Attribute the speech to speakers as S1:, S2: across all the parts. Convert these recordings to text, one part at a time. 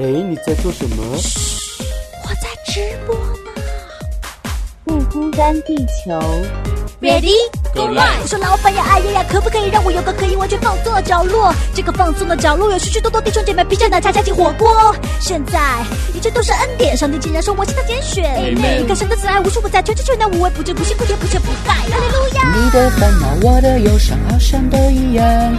S1: 哎，你在做什么？
S2: 嘘我在直播呢。
S3: 不孤单，地球。
S2: Ready
S1: Go live
S2: 我说老板呀，哎呀呀，可不可以让我有个可以完全放松的角落？这个放松的角落有许许多多弟兄姐妹披着奶茶加进火锅。现在一切都是恩典，上帝竟然说我是他拣选。
S1: Amen
S2: 你看神的慈爱无处不在，全知全能无微不至，不辛不甜不缺不败。哈利路亚。
S4: 你的烦恼，我的忧伤，好像都一样。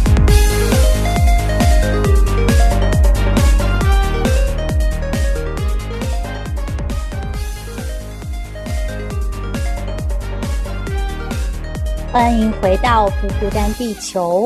S3: 欢迎回到不孤单地球。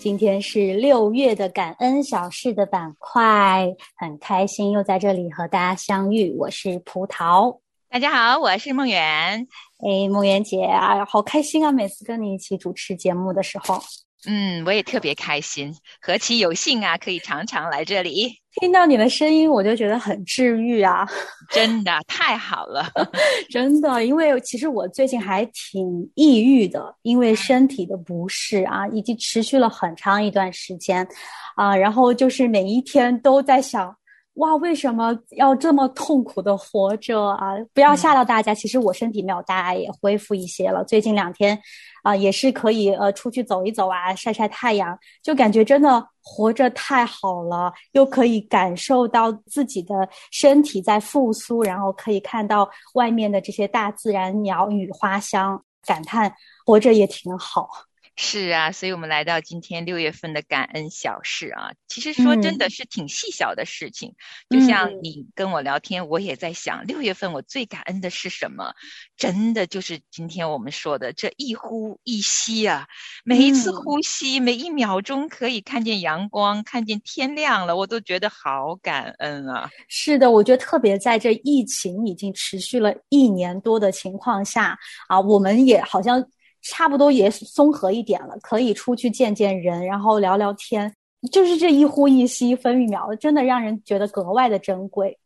S3: 今天是六月的感恩小事的板块，很开心又在这里和大家相遇。我是葡萄，
S5: 大家好，我是梦圆。
S3: 哎，梦圆姐啊，好开心啊！每次跟你一起主持节目的时候，
S5: 嗯，我也特别开心，何其有幸啊，可以常常来这里，
S3: 听到你的声音，我就觉得很治愈啊。
S5: 真的太好了。
S3: 真的，因为其实我最近还挺抑郁的，因为身体的不适啊，已经持续了很长一段时间，啊，然后就是每一天都在想，哇，为什么要这么痛苦的活着啊？不要吓到大家，其实我身体没有大碍，也恢复一些了。最近两天，啊，也是可以呃出去走一走啊，晒晒太阳，就感觉真的活着太好了，又可以感受到自己的身体在复苏，然后可以看到外面的这些大自然鸟语花香，感叹活着也挺好。
S5: 是啊，所以我们来到今天六月份的感恩小事啊，其实说真的是挺细小的事情。就像
S3: 嗯
S5: 你跟我聊天，我也在想，六月份我最感恩的是什么？真的就是今天我们说的这一呼一吸啊，每一次
S3: 嗯
S5: 呼吸，每一秒钟可以看见阳光，看见天亮了，我都觉得好感恩啊。
S3: 是的，我觉得特别在这疫情已经持续了一年多的情况下啊，我们也好像差不多也松和一点了，可以出去见见人，然后聊聊天。就是这一呼一吸，一分一秒，真的让人觉得格外的珍贵。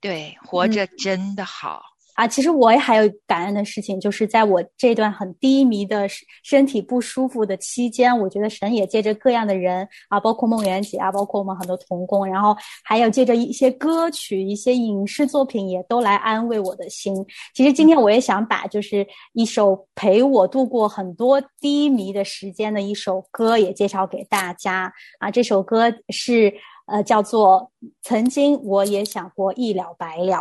S5: 对，活着真的好。
S3: 啊，其实我也还有感恩的事情，就是在我这段很低迷的身体不舒服的期间，我觉得神也借着各样的人啊，包括梦圆姐啊，包括我们很多童工，然后还有借着一些歌曲、一些影视作品，也都来安慰我的心。其实今天我也想把就是一首陪我度过很多低迷的时间的一首歌也介绍给大家啊，这首歌是呃叫做《曾经我也想过一了百了》。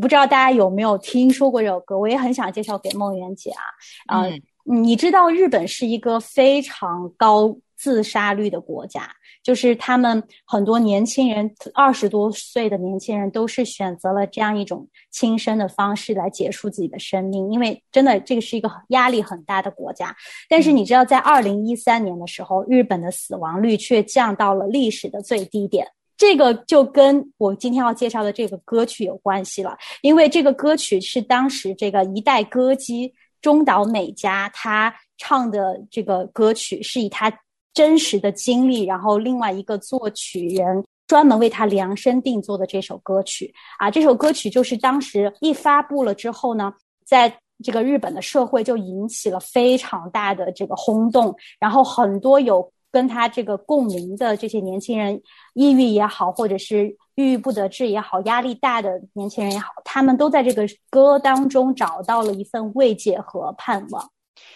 S3: 不知道大家有没有听说过这首歌？我也很想介绍给梦圆姐啊。啊、
S5: 嗯
S3: 你知道日本是一个非常高自杀率的国家，就是他们很多年轻人，二十多岁的年轻人都是选择了这样一种轻生的方式来结束自己的生命，因为真的这个是一个压力很大的国家。但是你知道，在二零一三年的时候，日本的死亡率却降到了历史的最低点。这个就跟我今天要介绍的这个歌曲有关系了，因为这个歌曲是当时这个一代歌姬中岛美嘉她唱的这个歌曲，是以她真实的经历，然后另外一个作曲人专门为她量身定做的这首歌曲啊。这首歌曲就是当时一发布了之后呢，在这个日本的社会就引起了非常大的这个轰动，然后很多有跟他这个共鸣的这些年轻人，抑郁也好，或者是郁郁不得志也好，压力大的年轻人也好，他们都在这个歌当中找到了一份慰藉和盼望。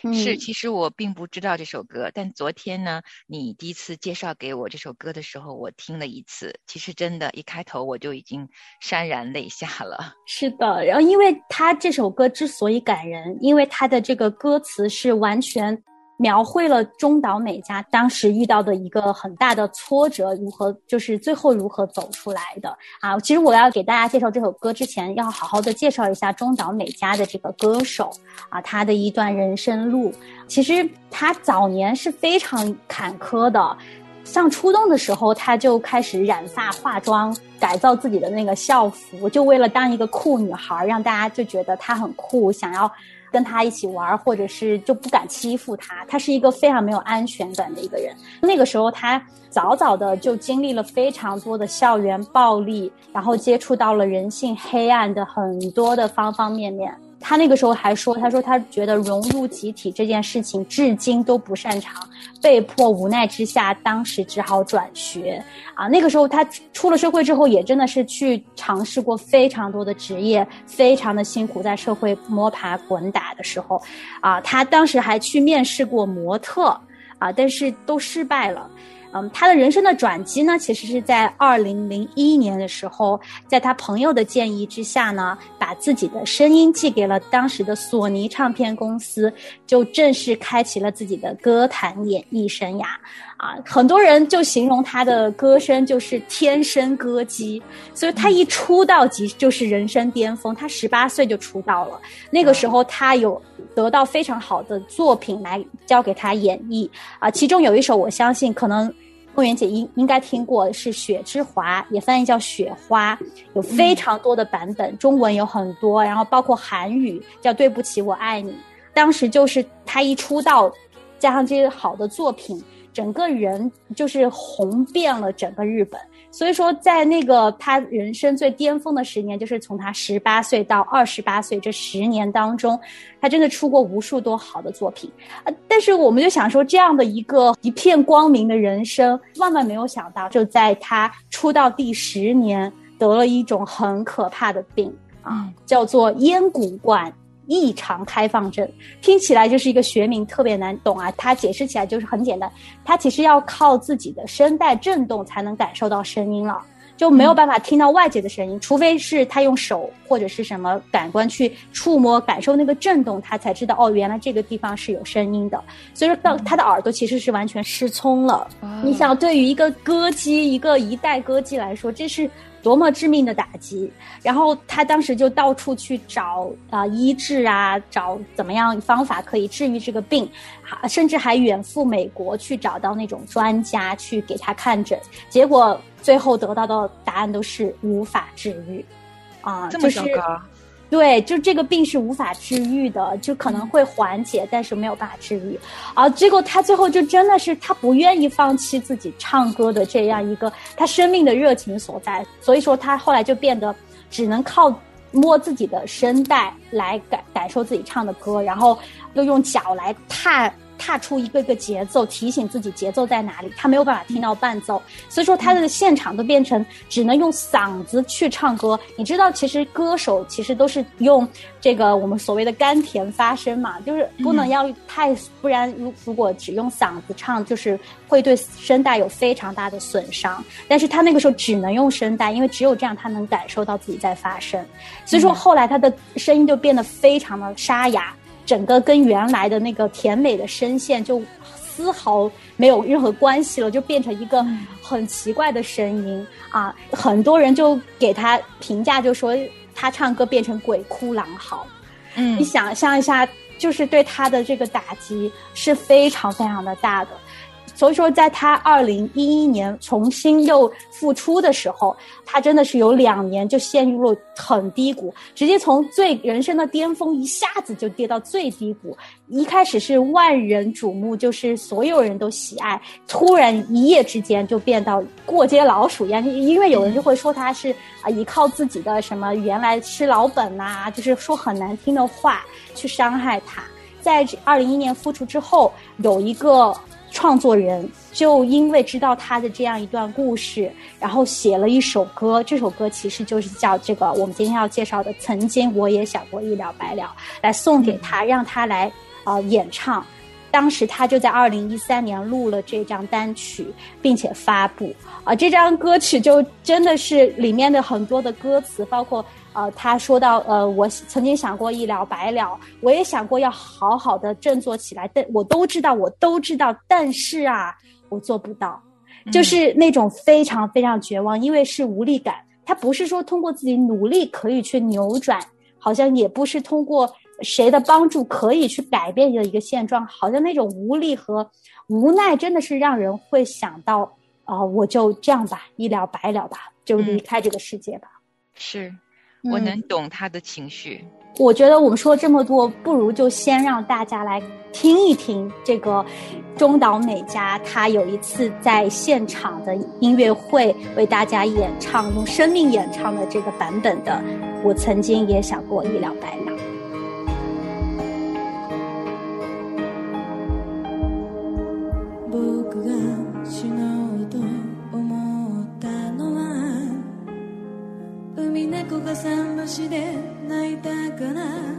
S5: 是，
S3: 嗯
S5: 其实我并不知道这首歌，但昨天呢，你第一次介绍给我这首歌的时候，我听了一次。其实真的，一开头我就已经潸然泪下了。
S3: 是的，然后因为他这首歌之所以感人，因为他的这个歌词是完全描绘了中岛美嘉当时遇到的一个很大的挫折，如何就是最后如何走出来的啊。其实我要给大家介绍这首歌之前，要好好的介绍一下中岛美嘉的这个歌手啊，他的一段人生路。其实他早年是非常坎坷的。像初中的时候，他就开始染发、化妆，改造自己的那个校服，就为了当一个酷女孩，让大家就觉得她很酷，想要跟他一起玩，或者是就不敢欺负他。他是一个非常没有安全感的一个人。那个时候，他早早的就经历了非常多的校园暴力，然后接触到了人性黑暗的很多的方方面面。他那个时候还说：“他说他觉得融入集体这件事情至今都不擅长，被迫无奈之下，当时只好转学。啊，那个时候他出了社会之后，也真的是去尝试过非常多的职业，非常的辛苦，在社会摸爬滚打的时候，啊，他当时还去面试过模特，啊，但是都失败了。”嗯，他的人生的转机呢，其实是在二零零一年的时候，在他朋友的建议之下呢，把自己的声音寄给了当时的索尼唱片公司，就正式开启了自己的歌坛演艺生涯。啊，很多人就形容他的歌声就是天生歌姬，所以他一出道即就是人生巅峰。他十八岁就出道了，那个时候他有得到非常好的作品来交给他演绎啊，其中有一首我相信可能。梦圆姐应应该听过，是《雪之华》，也翻译叫《雪花》，有非常多的版本，中文有很多，然后包括韩语叫《对不起，我爱你》。当时就是他一出道，加上这些好的作品。整个人就是红遍了整个日本，所以说在那个他人生最巅峰的十年，就是从他十八岁到二十八岁这十年当中，他真的出过无数多好的作品啊！但是我们就想说，这样的一个一片光明的人生，万万没有想到，就在他出道第十年，得了一种很可怕的病啊，叫做咽鼓管。异常开放症听起来就是一个学名，特别难懂啊。它解释起来就是很简单，它其实要靠自己的声带震动才能感受到声音了，就没有办法听到外界的声音，除非是他用手或者是什么感官去触摸感受那个震动，他才知道哦，原来这个地方是有声音的。所以说到他的耳朵其实是完全失聪了。你想，对于一个歌姬，一个一代歌姬来说，这是。多么致命的打击！然后他当时就到处去找啊医治啊，找怎么样方法可以治愈这个病，甚至还远赴美国去找到那种专家去给他看诊，结果最后得到的答案都是无法治愈，啊，
S5: 这么糟糕。
S3: 对，就这个病是无法治愈的，就可能会缓解，但是没有办法治愈。啊，结果他最后就真的是他不愿意放弃自己唱歌的这样一个他生命的热情所在，所以说他后来就变得只能靠摸自己的声带来感感受自己唱的歌，然后又用脚来踏。踏出一个个节奏，提醒自己节奏在哪里。他没有办法听到伴奏，所以说他的现场都变成只能用嗓子去唱歌。你知道，其实歌手其实都是用这个我们所谓的甘甜发声嘛，就是不能要太，不然如如果只用嗓子唱，就是会对声带有非常大的损伤。但是他那个时候只能用声带，因为只有这样他能感受到自己在发声。所以说后来他的声音就变得非常的沙哑。整个跟原来的那个甜美的声线就丝毫没有任何关系了，就变成一个很奇怪的声音啊！很多人就给他评价，就说他唱歌变成鬼哭狼嚎。嗯，你想象一下，就是对他的这个打击是非常非常的大的。所以说，在他二零一一年重新又复出的时候，他真的是有两年就陷入了很低谷，直接从最人生的巅峰一下子就跌到最低谷。一开始是万人瞩目，就是所有人都喜爱，突然一夜之间就变到过街老鼠一样。因为有人就会说他是啊，依靠自己的什么原来吃老本呐，就是说很难听的话去伤害他。在二零一一年复出之后，有一个。创作人就因为知道他的这样一段故事，然后写了一首歌。这首歌其实就是叫这个我们今天要介绍的《曾经我也想过一了百了》，来送给他，让他来啊演唱。当时他就在二零一三年录了这张单曲，并且发布啊。这张歌曲就真的是里面的很多的歌词，包括。呃，他说到，呃，我曾经想过一了百了，我也想过要好好的振作起来，但我都知道，我都知道，但是啊，我做不到，就是那种非常非常绝望，因为是无力感。他不是说通过自己努力可以去扭转，好像也不是通过谁的帮助可以去改变的一个现状，好像那种无力和无奈，真的是让人会想到啊、我就这样吧，一了百了吧，就离开这个世界吧。
S5: 是我
S3: 嗯
S5: 能懂他的情绪。
S3: 我觉得我们说这么多，不如就先让大家来听一听这个中岛美嘉，她有一次在现场的音乐会为大家演唱，用生命演唱的这个版本的《我曾经也想过一了百了》。
S2: 足で泣いたから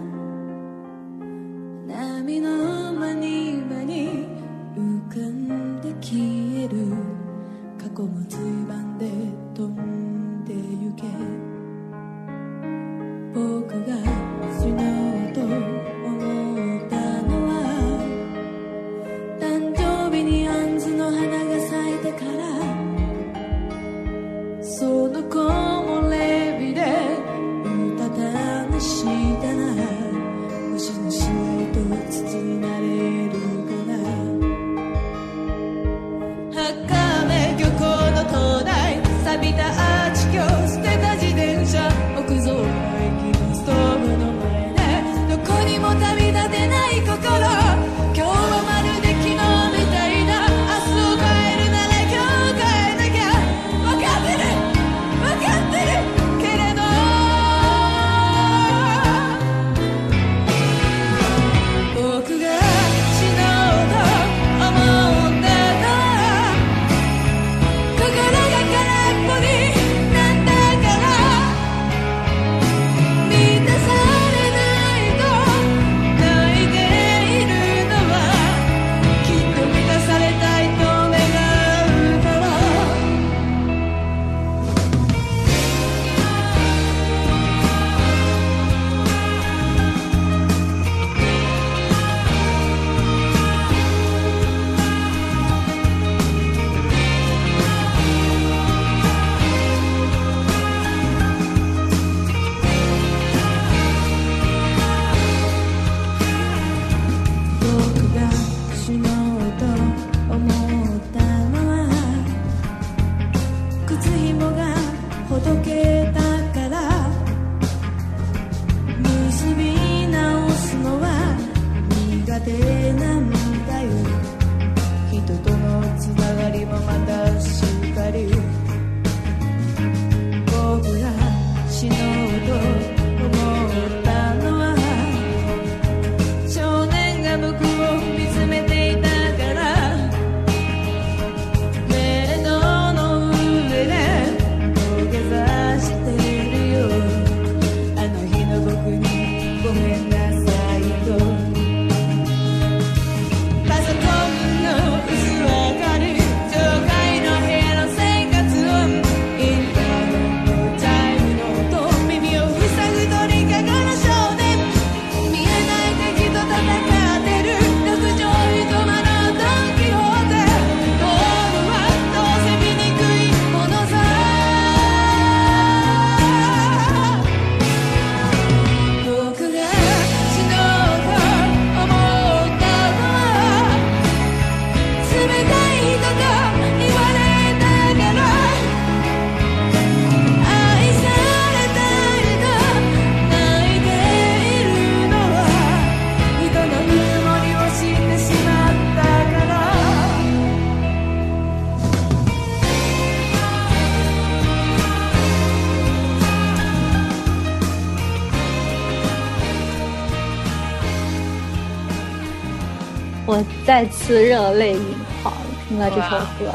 S3: 再次热泪盈眶，听了这首歌。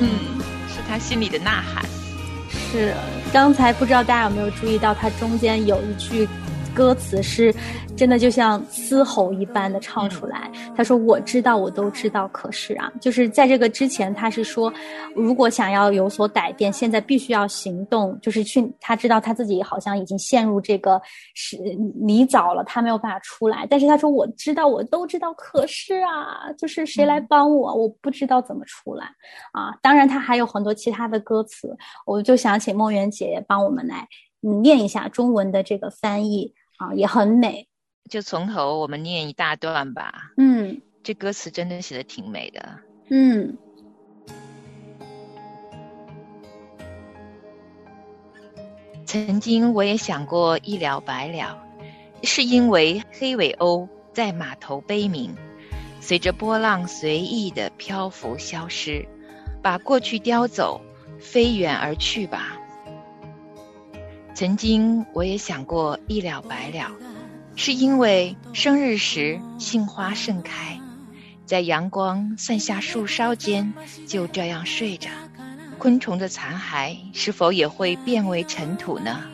S5: 嗯，是他心里的呐喊。
S3: 是，刚才不知道大家有没有注意到，它中间有一句歌词是真的就像嘶吼一般的唱出来。他说：“我知道，我都知道，可是啊，就是在这个之前，他是说，如果想要有所改变，现在必须要行动，就是去。他知道他自己好像已经陷入这个是泥沼了，他没有办法出来。但是他说：我知道，我都知道，可是啊，就是谁来帮我？我不知道怎么出来啊。当然，他还有很多其他的歌词，我就想请梦圆姐帮我们来嗯念一下中文的这个翻译啊，也很美。”
S5: 就从头我们念一大段吧。
S3: 嗯，
S5: 这歌词真的写的挺美的。
S3: 嗯。
S5: 曾经我也想过一了百了，是因为黑尾鸥在码头悲鸣，随着波浪随意的漂浮消失，把过去叼走，飞远而去吧。曾经我也想过一了百了。是因为生日时杏花盛开，在阳光散下树梢间，就这样睡着。昆虫的残骸是否也会变为尘土呢？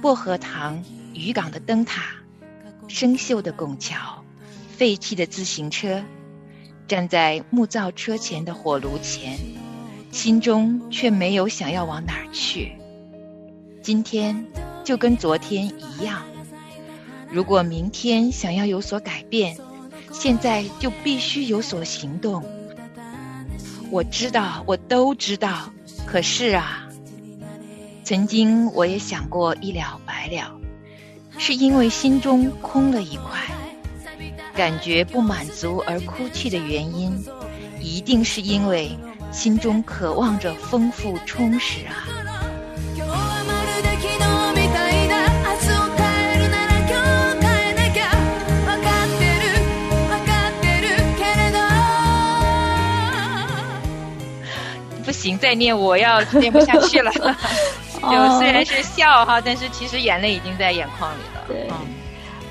S5: 薄荷塘渔港的灯塔，生锈的拱桥，废弃的自行车，站在木造车前的火炉前，心中却没有想要往哪儿去。今天就跟昨天一样，如果明天想要有所改变，现在就必须有所行动。我知道，我都知道，可是啊，曾经我也想过一了百了，是因为心中空了一块，感觉不满足而哭泣的原因，一定是因为心中渴望着丰富充实啊。行，再念我要念不下去了。就虽然是笑哈，但是其实眼泪已经在眼眶里了。
S3: 对，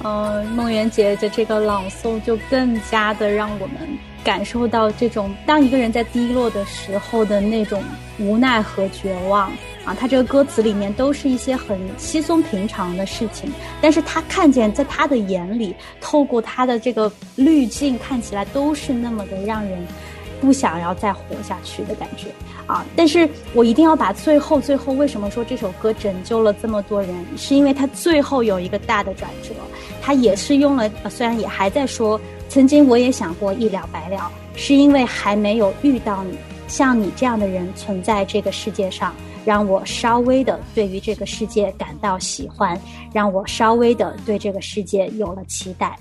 S3: 嗯，梦圆姐的这个朗诵就更加的让我们感受到这种当一个人在低落的时候的那种无奈和绝望啊。他这个歌词里面都是一些很稀松平常的事情，但是他看见在他的眼里，透过他的这个滤镜，看起来都是那么的让人。不想要再活下去的感觉啊！但是我一定要把最后最后为什么说这首歌拯救了这么多人，是因为它最后有一个大的转折，它也是用了，虽然也还在说，曾经我也想过一了百了，是因为还没有遇到你，像你这样的人存在这个世界上，让我稍微的对于这个世界感到喜欢，让我稍微的对这个世界有了期待。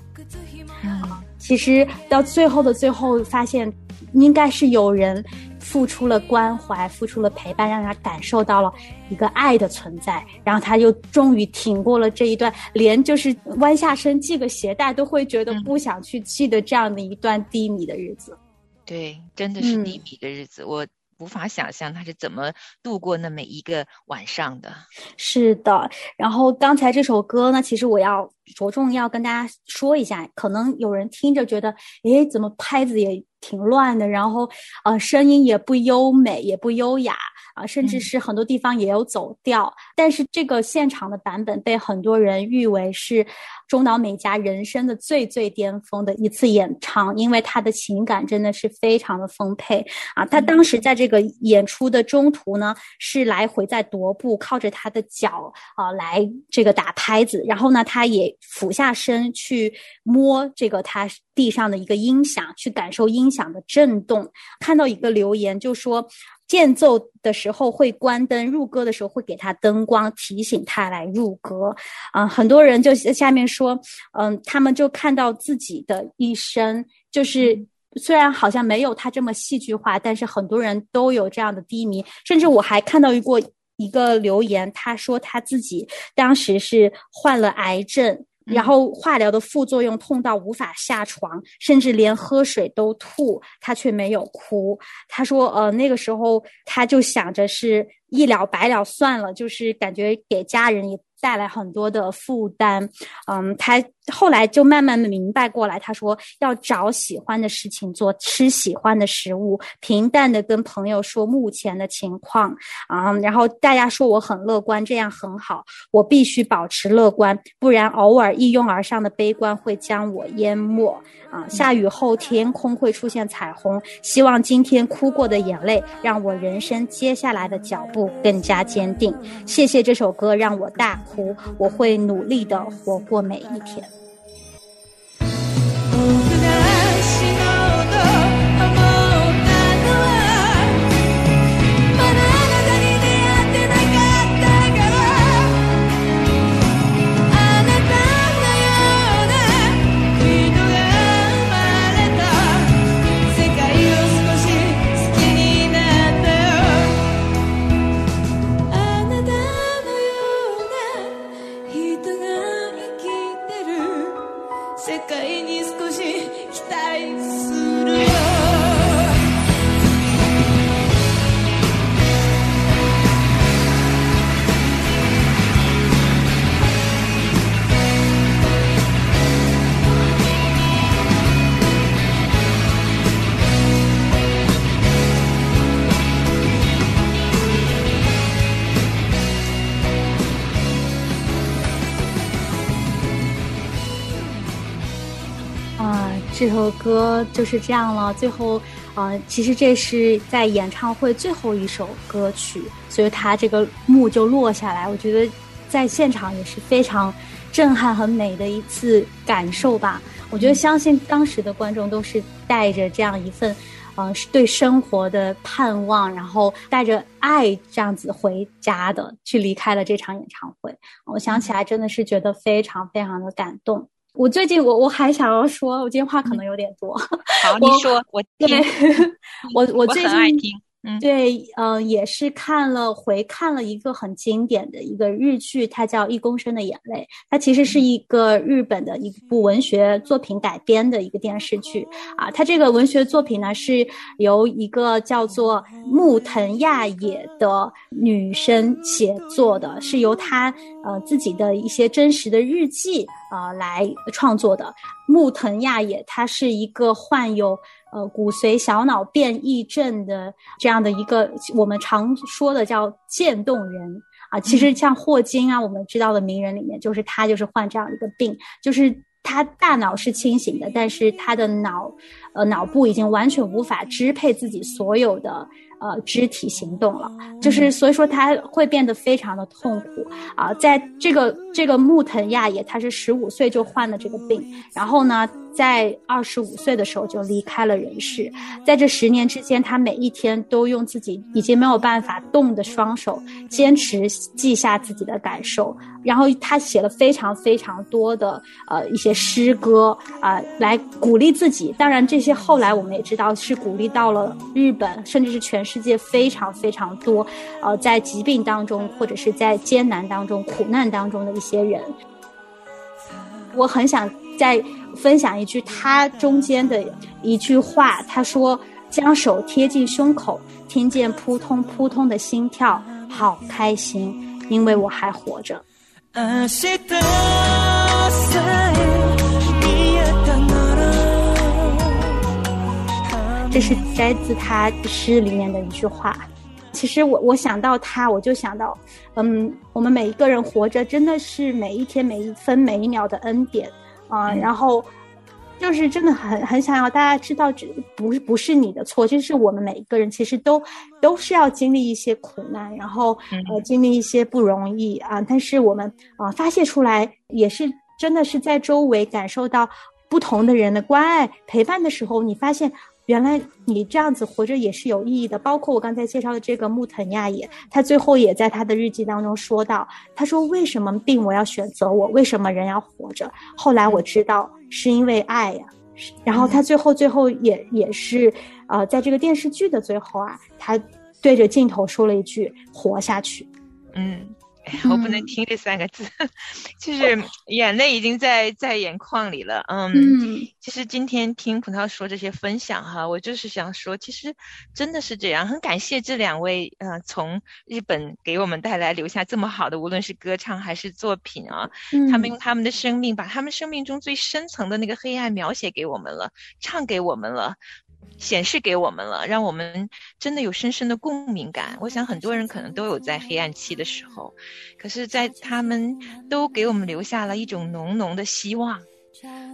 S3: 啊，其实到最后的最后发现。应该是有人付出了关怀，付出了陪伴，让他感受到了一个爱的存在，然后他又终于挺过了这一段，连就是弯下身系个鞋带都会觉得不想去系的这样的一段低迷的日子。
S5: 对，真的是低迷的日子，我。无法想象他是怎么度过那么一个晚上的。
S3: 是的，然后刚才这首歌呢，其实我要着重要跟大家说一下，可能有人听着觉得，诶，怎么拍子也挺乱的，然后呃，声音也不优美，也不优雅。啊，甚至是很多地方也有走调，但是这个现场的版本被很多人誉为是中岛美嘉人生的最最巅峰的一次演唱，因为他的情感真的是非常的丰沛啊。他当时在这个演出的中途呢，是来回在踱步，靠着他的脚啊来这个打拍子，然后呢，他也俯下身去摸这个他地上的一个音响，去感受音响的震动。看到一个留言就说。间奏的时候会关灯，入歌的时候会给他灯光提醒他来入歌。啊，很多人就下面说，嗯，他们就看到自己的一生，就是虽然好像没有他这么戏剧化，但是很多人都有这样的低迷。甚至我还看到过一个留言，他说他自己当时是患了癌症。然后化疗的副作用痛到无法下床，甚至连喝水都吐，他却没有哭。他说：“呃，那个时候他就想着是一了百了算了，就是感觉给家人也。”带来很多的负担，嗯，他后来就慢慢的明白过来。他说要找喜欢的事情做，吃喜欢的食物，平淡的跟朋友说目前的情况，啊，然后大家说我很乐观，这样很好，我必须保持乐观，不然偶尔一拥而上的悲观会将我淹没。啊，下雨后天空会出现彩虹，希望今天哭过的眼泪让我人生接下来的脚步更加坚定。谢谢这首歌让我大哭，我会努力的活过每一天。歌就是这样了。最后，呃，其实这是在演唱会最后一首歌曲，所以他这个幕就落下来。我觉得在现场也是非常震撼、很美的一次感受吧。我觉得相信当时的观众都是带着这样一份，呃，对生活的盼望，然后带着爱这样子回家的，去离开了这场演唱会。我想起来真的是觉得非常非常的感动。我最近我我还想要说，我今天话可能有点多。
S5: 好，你说，我听
S3: 对，我我最近
S5: 很爱听。嗯，
S3: 对，呃，也是看了回看了一个很经典的一个日剧，它叫《一公升的眼泪》，它其实是一个日本的一部文学作品改编的一个电视剧啊。它这个文学作品呢是由一个叫做木藤亚也的女生写作的，是由她呃自己的一些真实的日记啊、呃、来创作的。木藤亚也他是一个患有呃骨髓小脑变异症的这样的一个我们常说的叫渐冻人啊，其实像霍金啊，我们知道的名人里面，就是他就是患这样一个病，就是他大脑是清醒的，但是他的脑呃脑部已经完全无法支配自己所有的。呃，肢体行动了，就是所以说他会变得非常的痛苦啊。在这个这个木藤亚也，他是十五岁就患了这个病，然后呢，在二十五岁的时候就离开了人世。在这十年之间，他每一天都用自己已经没有办法动的双手，坚持记下自己的感受。然后他写了非常非常多的呃一些诗歌啊、呃，来鼓励自己。当然，这些后来我们也知道是鼓励到了日本，甚至是全世界非常非常多呃在疾病当中或者是在艰难当中、苦难当中的一些人。我很想再分享一句他中间的一句话，他说：“将手贴近胸口，听见扑通扑通的心跳，好开心，因为我还活着。”这是摘自他诗里面的一句话。其实我我想到他，我就想到，嗯，我们每一个人活着，真的是每一天每一分每一秒的恩典啊、呃。然后就是真的很很想要大家知道，这不是不是你的错，就是我们每一个人其实都都是要经历一些苦难，然后呃经历一些不容易啊。但是我们啊、呃、发泄出来，也是真的是在周围感受到不同的人的关爱陪伴的时候，你发现。原来你这样子活着也是有意义的，包括我刚才介绍的这个木藤亚也，他最后也在他的日记当中说到，他说为什么病我要选择我，为什么人要活着？后来我知道是因为爱呀、然后他最后最后也也是，呃，在这个电视剧的最后啊，他对着镜头说了一句“活下去”。
S5: 嗯。我不能听这三个字，嗯、就是眼泪已经在在眼眶里了。嗯，
S3: 嗯
S5: 其实今天听葡萄说这些分享哈，我就是想说，其实真的是这样。很感谢这两位呃，从日本给我们带来留下这么好的，无论是歌唱还是作品啊，
S3: 嗯、
S5: 他们用他们的生命把他们生命中最深层的那个黑暗描写给我们了，唱给我们了。显示给我们了，让我们真的有深深的共鸣感。我想很多人可能都有在黑暗期的时候，可是，在他们都给我们留下了一种浓浓的希望。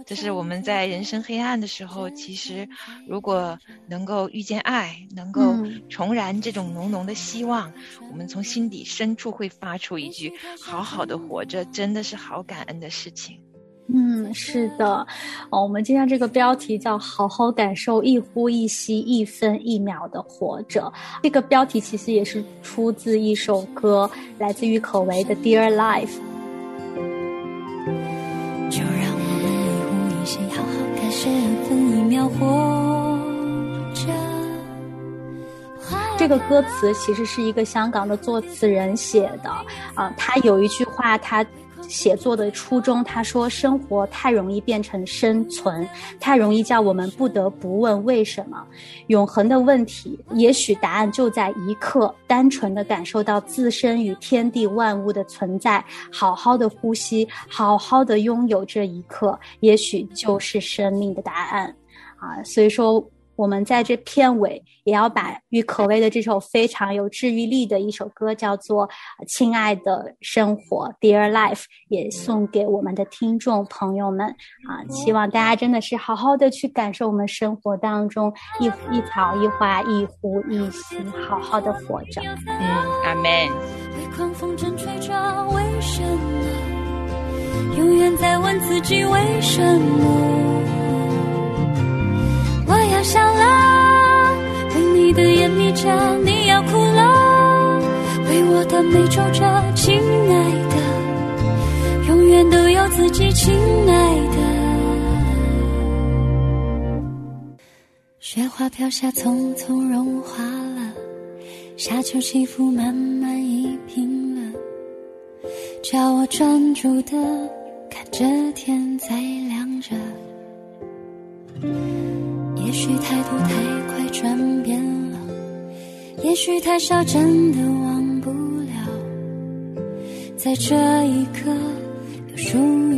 S5: 这是我们在人生黑暗的时候，其实如果能够遇见爱，能够重燃这种浓浓的希望，嗯、我们从心底深处会发出一句“好好的活着”，真的是好感恩的事情。
S3: 嗯，是的，哦，我们今天这个标题叫“好好感受一呼一吸、一分一秒的活着”。这个标题其实也是出自一首歌，来自于可唯的《Dear Life》。
S2: 就让我们一呼一吸，好好感受一分一秒活着。
S3: 这个歌词其实是一个香港的作词人写的啊、呃，他有一句话他。写作的初衷，他说生活太容易变成生存，太容易叫我们不得不问为什么。永恒的问题，也许答案就在一刻，单纯的感受到自身与天地万物的存在，好好的呼吸，好好的拥有这一刻，也许就是生命的答案。啊，所以说。我们在这片尾也要把郁可唯的这首非常有治愈力的一首歌，叫做《亲爱的生活》（Dear Life），也送给我们的听众朋友们啊！希望大家真的是好好的去感受我们生活当中一一草一花一呼一吸，好好的活着。
S5: 嗯，阿门。
S6: 永远在问自己为什么？笑了，被你的眼迷着，你要哭了，为我的美皱着，亲爱的，永远都有自己，亲爱的。雪花飘下，匆匆融化了，沙丘起伏，慢慢夷平了，叫我专注的看着天在亮着。也许太多太快转变了，也许太少真的忘不了，在这一刻有属于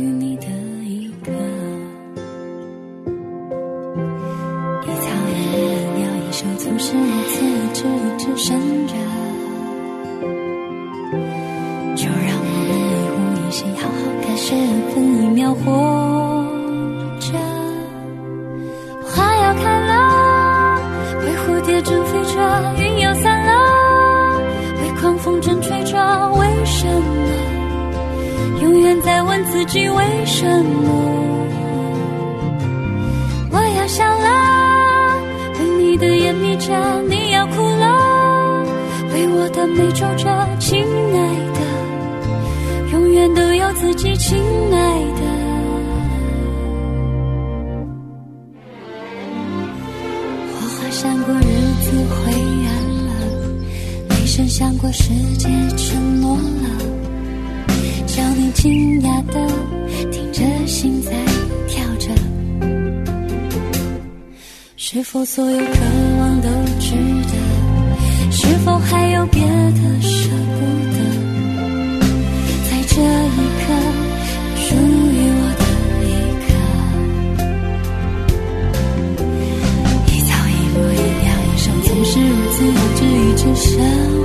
S6: 自己，亲爱的。闪过日子灰暗了，雷声响过世界沉默了，叫你惊讶的听着心在跳着，是否所有渴望都值得？是否还直一